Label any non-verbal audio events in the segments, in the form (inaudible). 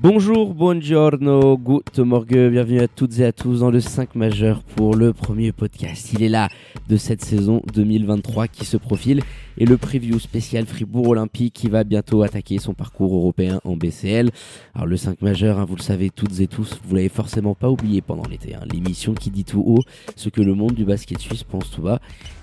Bonjour, buongiorno, good morgue, bienvenue à toutes et à tous dans le 5 majeur pour le premier podcast. Il est là de cette saison 2023 qui se profile et le preview spécial Fribourg Olympique qui va bientôt attaquer son parcours européen en BCL. Alors le 5 majeur, hein, vous le savez toutes et tous, vous l'avez forcément pas oublié pendant l'été, hein, l'émission qui dit tout haut ce que le monde du basket suisse pense tout bas.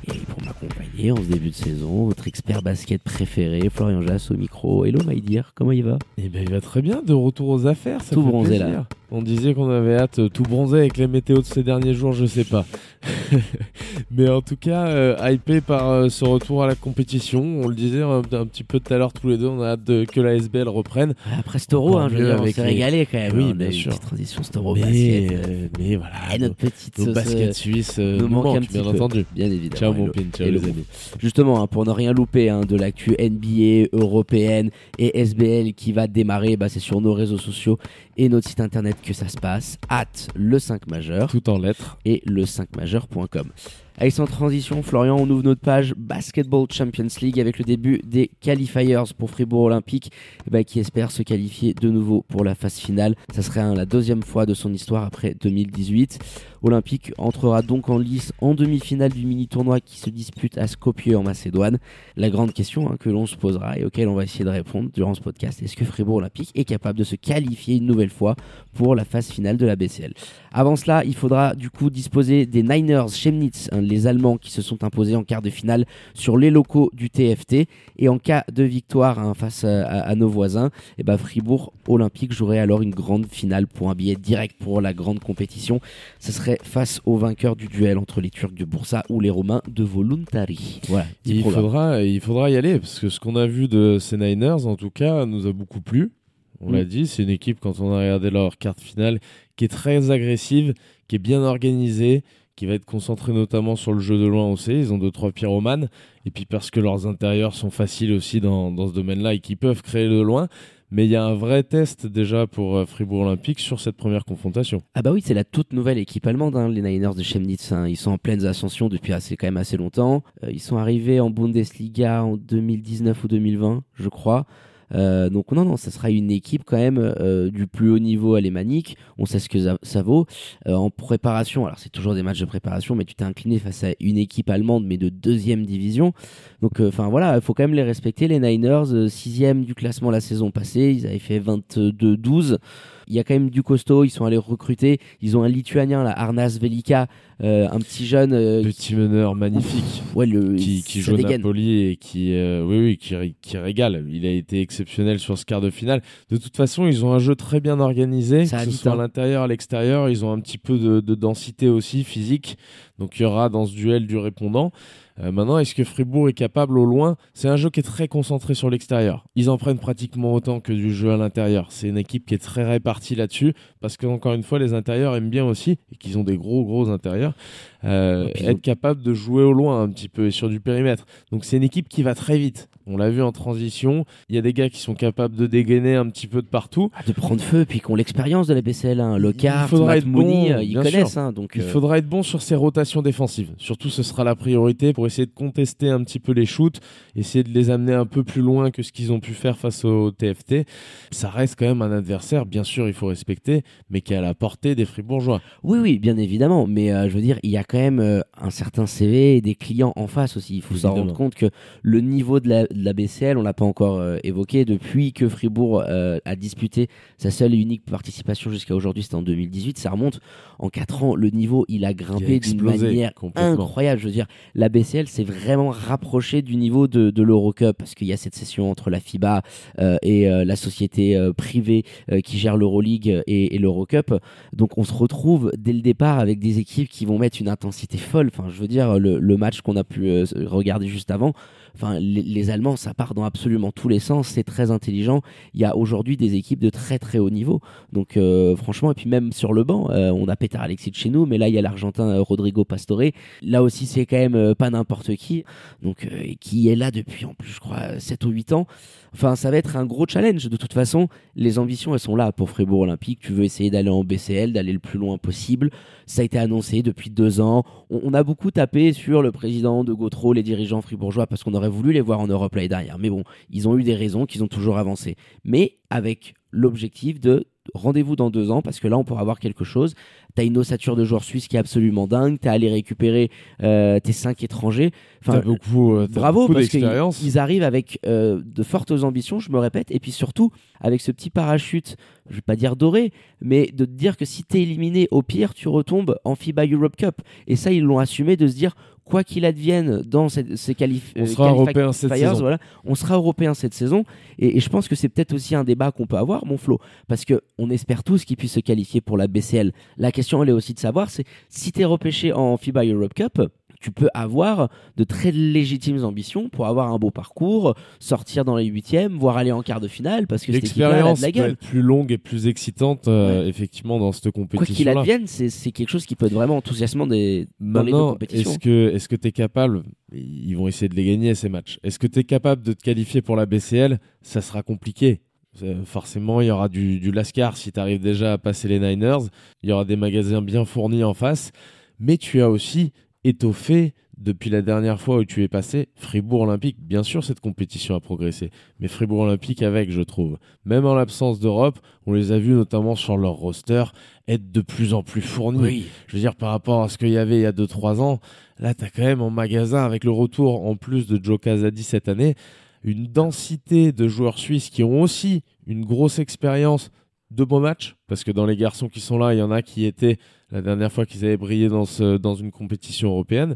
Et pour m'accompagner en ce début de saison, votre expert basket préféré, Florian Jass au micro. Hello my dear, comment il va? Eh ben il va très bien, de retour aux affaires, ça Tout fait bronzé, plaisir. là. On disait qu'on avait hâte, euh, tout bronzer avec les météos de ces derniers jours, je sais pas. (laughs) Mais en tout cas, euh, hypé par euh, ce retour à la compétition. On le disait un, un petit peu tout à l'heure tous les deux, on a hâte de- que la SBL reprenne. Après Storo, hein, je veux dire, on avec s'est les- régalé quand même. Oui, hein, bien une sûr. petite transition Storo mais, basket. euh, mais voilà, Et notre petite nos suisses euh, nous nous manque un petit bien peu. entendu. Bien évidemment. Ciao mon pin, ciao les amis. Justement, hein, pour ne rien louper hein, de l'actu NBA, européenne et SBL qui va démarrer, bah, c'est sur nos réseaux sociaux et notre site internet que ça se passe, at le 5 majeur Tout en lettres. et le 5majeur.com. Avec sans transition, Florian, on ouvre notre page Basketball Champions League avec le début des qualifiers pour Fribourg Olympique eh ben, qui espère se qualifier de nouveau pour la phase finale. Ça serait la deuxième fois de son histoire après 2018. Olympique entrera donc en lice en demi-finale du mini-tournoi qui se dispute à Skopje en Macédoine. La grande question hein, que l'on se posera et auquel on va essayer de répondre durant ce podcast, est-ce que Fribourg Olympique est capable de se qualifier une nouvelle fois pour la phase finale de la BCL Avant cela, il faudra du coup disposer des Niners Chemnitz, hein, les Allemands qui se sont imposés en quart de finale sur les locaux du TFT. Et en cas de victoire hein, face à, à- à nos voisins, et ben Fribourg Olympique jouerait alors une grande finale pour un billet direct pour la grande compétition. Ce serait face au vainqueur du duel entre les Turcs de Bursa ou les Romains de Voluntari. Voilà. Il programme. faudra, il faudra y aller parce que ce qu'on a vu de ces Niners, en tout cas, nous a beaucoup plu. On Mm. l'a dit, c'est une équipe, quand on a regardé leur carte finale, qui est très agressive, qui est bien organisée, qui va être concentrée notamment sur le jeu de loin aussi. Ils ont deux, trois pyromanes. Et puis parce que leurs intérieurs sont faciles aussi dans, dans ce domaine-là et qui peuvent créer de loin. Mais il y a un vrai test déjà pour euh, Fribourg Olympique sur cette première confrontation. Ah bah oui, c'est la toute nouvelle équipe allemande, hein, les Niners de Chemnitz. hein. Ils sont en pleine ascension depuis assez, quand même assez longtemps. Euh, ils sont arrivés en Bundesliga en 2019 ou 2020, je crois. Euh, donc non, non, ça sera une équipe quand même euh, du plus haut niveau alémanique. On sait ce que ça, vaut. Euh, en préparation, alors c'est toujours des matchs de préparation, mais tu t'es incliné face à une équipe allemande, mais de deuxième division. Donc enfin voilà, il faut quand même les respecter. Les Niners, euh, sixième du classement la saison passée, ils avaient fait 22-12. Il y a quand même du costaud, ils sont allés recruter. Ils ont un Lituanien, là, Arnas Velika, euh, un petit jeune. euh, Petit meneur magnifique. ouais, le, qui, joue dégaine. Napoli et qui, euh, oui, oui, qui, ré- qui régale. Il a été exceptionnel sur ce quart de finale. De toute façon, ils ont un jeu très bien organisé, Ça que ce soit à hein. l'intérieur, à l'extérieur. Ils ont un petit peu de, de densité aussi physique. Donc il y aura dans ce duel du répondant. Euh, maintenant, est-ce que Fribourg est capable au loin? C'est un jeu qui est très concentré sur l'extérieur. Ils en prennent pratiquement autant que du jeu à l'intérieur. C'est une équipe qui est très répartie là-dessus parce qu'encore une fois, les intérieurs aiment bien aussi et qu'ils ont des gros gros intérieurs. euh, être capable de jouer au loin un petit peu et sur du périmètre. Donc c'est une équipe qui va très vite. On l'a vu en transition. Il y a des gars qui sont capables de dégainer un petit peu de partout. Ah, de prendre feu, puis qu'on l'expérience de la BCL. Hein. Lockhart, faudra Matt être Mooney, bon, euh, ils connaissent. Hein, donc, Il euh, faudra être bon sur ses rotations défensives. Surtout, ce sera la priorité pour essayer de contester un petit peu les shoots, essayer de les amener un peu plus loin que ce qu'ils ont pu faire face au TFT. Ça reste quand même un adversaire, bien sûr, il faut respecter, mais qui est à la portée des Fribourgeois. Oui, oui, bien évidemment. Mais euh, je veux dire, il y a quand même euh, un certain CV et des clients en face aussi. Il faut s'en rendre compte que le niveau de la, de la BCL, on l'a pas encore euh, évoqué, depuis que Fribourg euh, a disputé sa seule et unique participation jusqu'à aujourd'hui, c'était en 2018. Ça remonte en 4 ans. Le niveau, il a grimpé d'une manière incroyable. Je veux dire, la BCL s'est vraiment rapprochée du niveau de, de l'Eurocup parce qu'il y a cette session entre la FIBA euh, et la société privée qui gère l'Euroleague et, et l'Eurocup. Donc on se retrouve dès le départ avec des équipes qui vont mettre une intensité folle. Enfin, je veux dire, le, le match qu'on a pu regarder juste avant, enfin, les, les Allemands ça part dans absolument tous les sens. C'est très intelligent. Il y a aujourd'hui des équipes de très très haut niveau. Donc euh, franchement, et puis même sur le banc, euh, on a Petar Alexis chez nous, mais là il y a l'Argentin euh, Rodrigo Pastore. Là aussi, c'est quand même pas n'importe qui. Donc qui est là depuis en plus, je crois, 7 ou 8 ans. Enfin, ça va être un gros challenge. De toute façon, les ambitions, elles sont là pour Fribourg Olympique. Tu veux essayer d'aller en BCL, d'aller le plus loin possible. Ça a été annoncé depuis deux ans. On, a beaucoup tapé sur le président de Gautreau, les dirigeants fribourgeois, parce qu'on aurait voulu les voir en Europe l'année dernière. Mais bon, ils ont eu des raisons qu'ils ont toujours avancé. Mais avec l'objectif de rendez-vous dans deux ans parce que là on pourra avoir quelque chose. Tu as une ossature de joueurs suisses qui est absolument dingue. Tu as allé récupérer euh, tes cinq étrangers. Enfin, beaucoup, euh, bravo parce qu'ils arrivent avec euh, de fortes ambitions, je me répète, et puis surtout avec ce petit parachute, je vais pas dire doré, mais de te dire que si tu es éliminé, au pire, tu retombes en FIBA Europe Cup. Et ça, ils l'ont assumé de se dire quoi qu'il advienne dans ces, ces qualif on sera européen cette saison. Voilà, on sera européen cette saison. Et, je pense que c'est peut-être aussi un débat qu'on peut avoir, mon Flo, parce que on espère tous qu'ils puissent se qualifier pour la BCL. La question, elle est aussi de savoir, c'est si tu es repêché en FIBA Europe Cup, tu peux avoir de très légitimes ambitions pour avoir un beau parcours, sortir dans les huitièmes, voire aller en quart de finale, parce que l'expérience peut être plus longue et plus excitante, euh, effectivement, dans cette compétition. Quoi qu'il advienne, c'est quelque chose qui peut être vraiment enthousiasmant des, dans les deux compétitions. Est-ce que est-ce que tu es capable Ils vont essayer de les gagner ces matchs. Est-ce que tu es capable de te qualifier pour la BCL Ça sera compliqué. Euh, forcément, il y aura du, du Lascar si tu arrives déjà à passer les Niners. Il y aura des magasins bien fournis en face. Mais tu as aussi étoffé depuis la dernière fois où tu es passé, Fribourg Olympique, bien sûr cette compétition a progressé, mais Fribourg Olympique avec, je trouve. Même en l'absence d'Europe, on les a vus notamment sur leur roster être de plus en plus fournis. Je veux dire, par rapport à ce qu'il y avait il y a 2-3 ans, là tu as quand même en magasin, avec le retour en plus de Joe Casadi cette année, une densité de joueurs suisses qui ont aussi une grosse expérience de beaux matchs, parce que dans les garçons qui sont là, il y en a qui étaient la dernière fois qu'ils avaient brillé dans, une compétition européenne.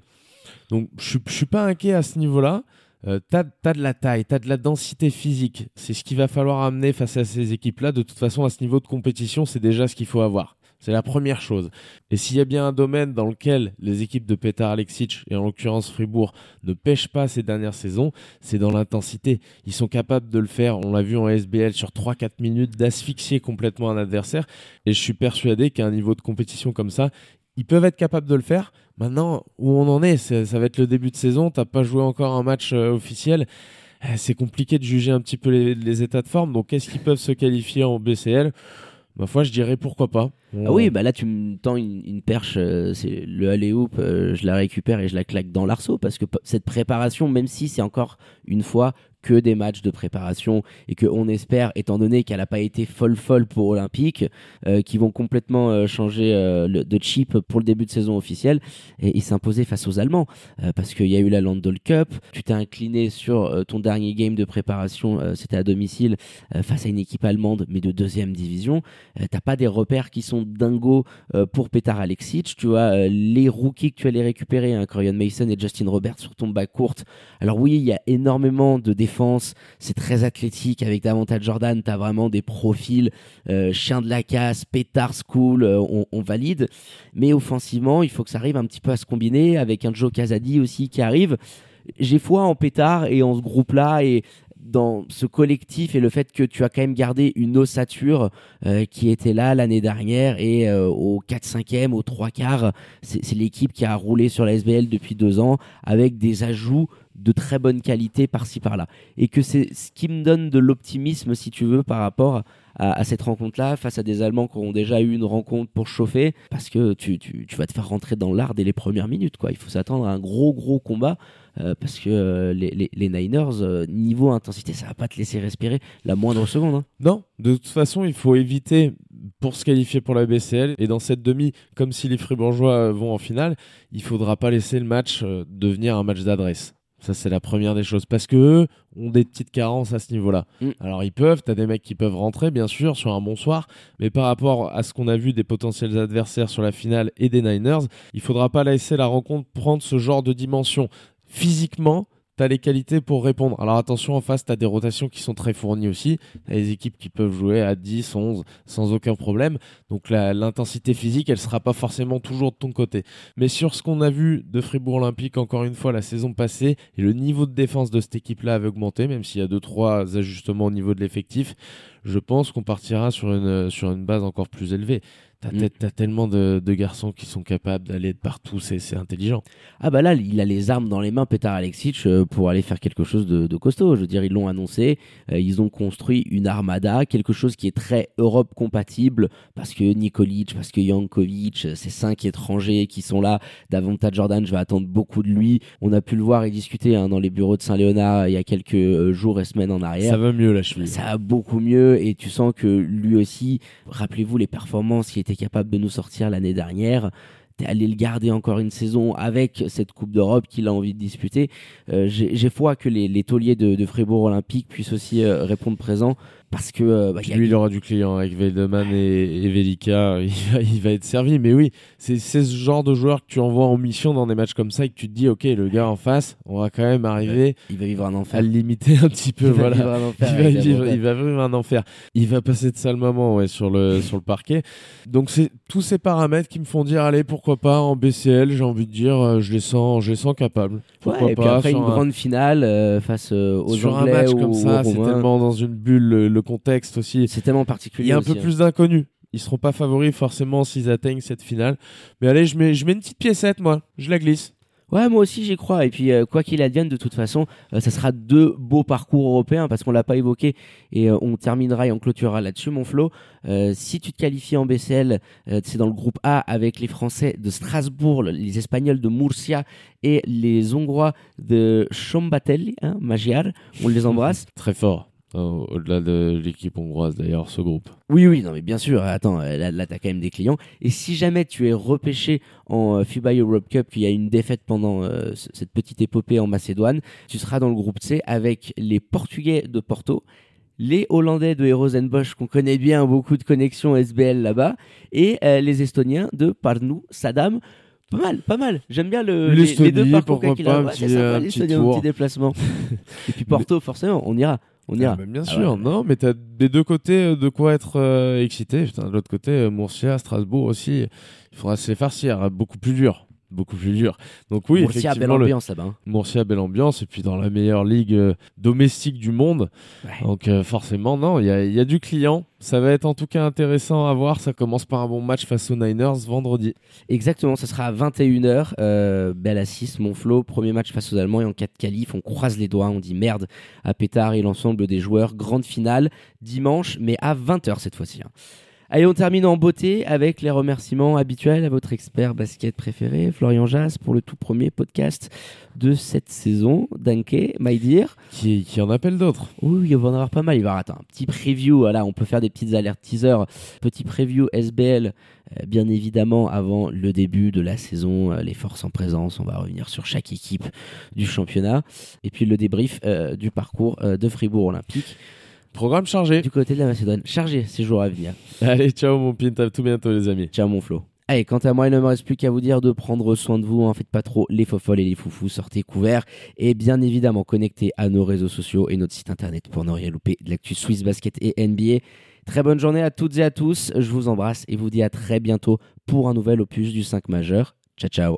Donc je ne suis pas inquiet à ce niveau-là. Euh, tu as, de la taille, tu as de la densité physique. C'est ce qu'il va falloir amener face à ces équipes-là. De toute façon, à ce niveau de compétition, c'est déjà ce qu'il faut avoir. C'est la première chose. Et s'il y a bien un domaine dans lequel les équipes de Petar Alexic, et en l'occurrence Fribourg, ne pêchent pas ces dernières saisons, c'est dans l'intensité. Ils sont capables de le faire, on l'a vu en SBL, sur 3-4 minutes, d'asphyxier complètement un adversaire. Et je suis persuadé qu'à un niveau de compétition comme ça, ils peuvent être capables de le faire. Maintenant, où on en est, ça va être le début de saison, t'as pas joué encore un match euh, officiel. Eh, c'est compliqué de juger un petit peu les, états de forme. Donc, est-ce qu'ils peuvent se qualifier en BCL Ma foi, je dirais pourquoi pas. Ah oui, bah là tu me tends une, perche, euh, c'est le alley hoop, euh, je la récupère et je la claque dans l'arceau parce que cette préparation, même si c'est encore une fois que des matchs de préparation et que on espère, étant donné qu'elle n'a pas été folle folle pour Olympique, euh, qui vont complètement euh, changer euh, de chip pour le début de saison officielle et, s'imposer face aux Allemands parce qu'il y a eu la Landol Cup, tu t'es incliné sur ton dernier game de préparation, c'était à domicile face à une équipe allemande mais de deuxième division, t'as pas des repères qui sont dingos pour Petar Alexic, tu vois les rookies que tu allais récupérer, hein, Corian Mason et Justin Roberts sur ton bas courte. Alors oui, il y a énormément de c'est très athlétique avec davantage Jordan, tu as vraiment des profils euh, chien de la casse, pétard school, euh, on, valide. Mais offensivement, il faut que ça arrive un petit peu à se combiner avec un Joe Casadi aussi qui arrive. J'ai foi en pétard et en ce groupe-là et dans ce collectif et le fait que tu as quand même gardé une ossature euh, qui était là l'année dernière et au 4-5e, au 3 quarts, c'est l'équipe qui a roulé sur la SBL depuis deux ans avec des ajouts de très bonne qualité par-ci par-là. Et que c'est ce qui me donne de l'optimisme, si tu veux, par rapport à, cette rencontre-là, face à des Allemands qui ont déjà eu une rencontre pour chauffer, parce que tu, vas te faire rentrer dans l'art dès les premières minutes. Quoi. Il faut s'attendre à un gros, gros combat, euh, parce que euh, les, Niners, euh, niveau intensité, ça va pas te laisser respirer la moindre seconde. Hein. Non, de toute façon, il faut éviter pour se qualifier pour la BCL. Et dans cette demi, comme si les Fribourgeois vont en finale, il faudra pas laisser le match devenir un match d'adresse. Ça, c'est la première des choses. Parce que eux ont des petites carences à ce niveau-là. Mm. Alors, ils peuvent, tu as des mecs qui peuvent rentrer, bien sûr, sur un bon soir. Mais par rapport à ce qu'on a vu des potentiels adversaires sur la finale et des Niners, il faudra pas laisser la rencontre prendre ce genre de dimension. Physiquement, tu as les qualités pour répondre. Alors attention, en face, tu des rotations qui sont très fournies aussi. Tu as des équipes qui peuvent jouer à 10, 11 sans aucun problème. Donc l'intensité physique, elle sera pas forcément toujours de ton côté. Mais sur ce qu'on a vu de Fribourg Olympique, encore une fois, la saison passée, et le niveau de défense de cette équipe-là avait augmenté, même s'il y a 2-3 ajustements au niveau de l'effectif, je pense qu'on partira sur une, sur une base encore plus élevée. T'as Mm. as tellement de, de garçons qui sont capables d'aller de partout, c'est intelligent. Ah bah là, il a les armes dans les mains, Petar Alexic, euh, pour aller faire quelque chose de, de costaud. Je veux dire, ils l'ont annoncé, euh, ils ont construit une armada, quelque chose qui est très Europe compatible, parce que Nikolic, parce que Jankovic, euh, ces cinq étrangers qui sont là, davantage Jordan, je vais attendre beaucoup de lui. On a pu le voir et discuter hein, dans les bureaux de Saint-Léonard il y a quelques euh, jours et semaines en arrière. Ça va mieux la cheville. Ça va beaucoup mieux et tu sens que lui aussi, rappelez-vous les performances qu'il était capable de nous sortir l'année dernière. T'es allé le garder encore une saison avec cette Coupe d'Europe qu'il a envie de disputer. Euh, J'ai foi que les, tauliers de, de Fribourg Olympique puissent aussi euh, répondre présent parce que euh, bah, Puis a- lui, il aura du client avec Veldeman et, et Velika. (laughs) Il va, il va être servi. Mais oui, c'est ce genre de joueur que tu envoies en mission dans des matchs comme ça et que tu te dis, OK, le gars en face, on va quand même arriver il va vivre un à enfer. le limiter un petit peu. Il va voilà. vivre un enfer il, va vivre, Bretagne. il va vivre un enfer. Il va passer de sale moment ouais, sur, le, sur le parquet. Donc, c'est tous ces paramètres qui me font dire allez, pourquoi pas en BCL J'ai envie de dire, euh, je les sens, je les sens capables. Pourquoi Ouais, et puis pas après sur une un- grande finale euh, face euh, aux sur Anglais un match ou comme ça, c'est tellement dans une bulle, le, le contexte aussi. C'est tellement Il particulier. y a un aussi, peu hein. plus d'inconnus. Ils seront pas favoris forcément s'ils atteignent cette finale. Mais allez, je mets, je mets une petite piécette, moi. Je la glisse. Ouais, moi aussi j'y crois. Et puis, euh, quoi qu'il advienne, de toute façon, euh, ça sera deux beaux parcours européens parce qu'on l'a pas évoqué et euh, on terminera et on clôturera là-dessus, mon Flo. Euh, si tu te qualifies en BCL, c'est dans le groupe A avec les Français de Strasbourg, les Espagnols de Murcia et les Hongrois de Chambatelli, hein, Magyar. On les (laughs) embrasse. Très fort. Au- Au-delà de l'équipe hongroise, d'ailleurs, ce groupe. Oui, oui, non, mais bien sûr. Attends, euh, là, là t'as quand même des clients. Et si jamais tu es repêché en euh, FIBA Europe Cup, qu'il y a une défaite pendant euh, cette petite épopée en Macédoine, tu seras dans le groupe C avec les Portugais de Porto, les Hollandais de Bosch qu'on connaît bien, beaucoup de connexions SBL là-bas, et euh, les Estoniens de Parnou, Sadam. Pas mal, pas mal. J'aime bien le, les, deux parcours pourquoi qu'il pas, a. un Ouais, petit- c'est sympa, un petit un tour. petit déplacement. (laughs) et puis Porto, forcément, on ira. On. Ah, bah, bien Ah sûr, ouais. non, mais t'as des deux côtés euh, de quoi être euh, excité. Putain, de l'autre côté, euh, Murcia, Strasbourg aussi, il faudra se les farcir. hein, Beaucoup plus dur. Beaucoup plus dur. Donc oui, Murcia, belle effectivement, le ambiance là-bas. hein. Murcia, belle ambiance, et puis dans la meilleure ligue euh, domestique du monde. Ouais. Donc euh, forcément, non, il y a, il y a du client. Ça va être en tout cas intéressant à voir. Ça commence par un bon match face aux Niners vendredi. Exactement, ce sera à 21h. Euh, belle assise, mon Flo. Premier match face aux Allemands et en 4 qualifs. On croise les doigts, on dit merde à Pétard et l'ensemble des joueurs. Grande finale dimanche, mais à 20h cette fois-ci. hein. Allez, on termine en beauté avec les remerciements habituels à votre expert basket préféré, Florian Jas, pour le tout premier podcast de cette saison. Danke, my dear. Qui, qui en appelle d'autres. Oui, il va en avoir pas mal. Il va avoir un petit preview. Voilà, on peut faire des petites alertes teaser. Petit preview SBL, euh, bien évidemment, avant le début de la saison. euh, les forces en présence. On va revenir sur chaque équipe du championnat. Et puis le débrief euh, du parcours de Fribourg Olympique Programme chargé. du côté de la Macédoine. Chargé ces jours à venir. Allez, ciao mon pint, à tout bientôt les amis. Ciao mon Flo. Allez, quant à moi, il ne me reste plus qu'à vous dire de prendre soin de vous. En faites pas trop les folles et les foufous. Sortez couverts. Et bien évidemment, connectez à nos réseaux sociaux et notre site internet pour ne rien louper de l'actu Swiss Basket et NBA. Très bonne journée à toutes et à tous. Je vous embrasse et vous dis à très bientôt pour un nouvel opus du 5 majeur. Ciao, ciao.